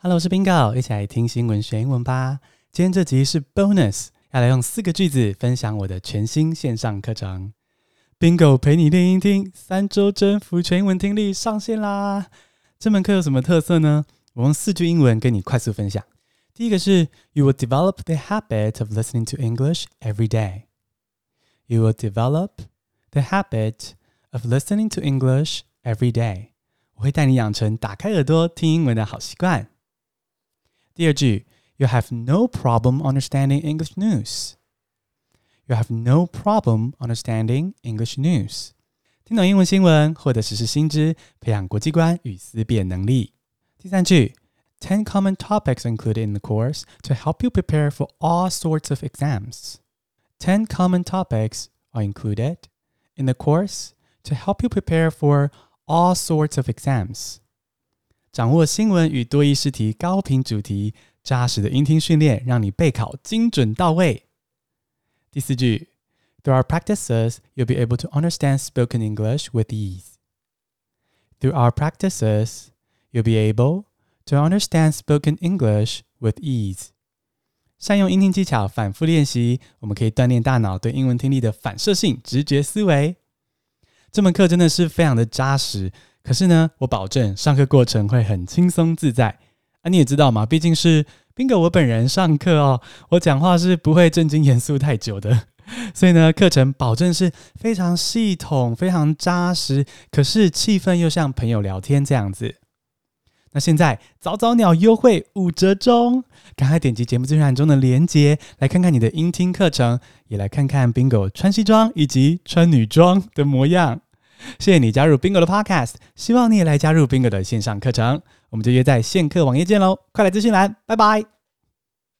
Hello，我是 Bingo，一起来听新闻学英文吧。今天这集是 Bonus，要来用四个句子分享我的全新线上课程。Bingo 陪你练英听，三周征服全英文听力上线啦！这门课有什么特色呢？我用四句英文跟你快速分享。第一个是 You will develop the habit of listening to English every day. You will develop the habit of listening to English every day. 我会带你养成打开耳朵听英文的好习惯。第二句，You have no problem understanding English news. You have no problem understanding English news. 听懂英文新闻，获得时事新知，培养国际观与思辨能力。第三句，Ten common topics included in the course to help you prepare for all sorts of exams. Ten common topics are included in the course to help you prepare for all sorts of exams. 掌握新闻与多义试题高频主题，扎实的英听训练，让你备考精准到位。第四句，Through our practices, you'll be able to understand spoken English with ease. Through our practices, you'll be able to understand spoken English with ease. 善用英听技巧，反复练习，我们可以锻炼大脑对英文听力的反射性直觉思维。这门课真的是非常的扎实。可是呢，我保证上课过程会很轻松自在啊！你也知道嘛，毕竟是宾格我本人上课哦，我讲话是不会正经严肃太久的，所以呢，课程保证是非常系统、非常扎实，可是气氛又像朋友聊天这样子。那现在早早鸟优惠五折中，赶快点击节目资讯栏中的链接，来看看你的音听课程，也来看看 Bingo 穿西装以及穿女装的模样。谢谢你加入 Bingo 的 Podcast，希望你也来加入 Bingo 的线上课程，我们就约在线课网页见喽！快来资讯栏，拜拜。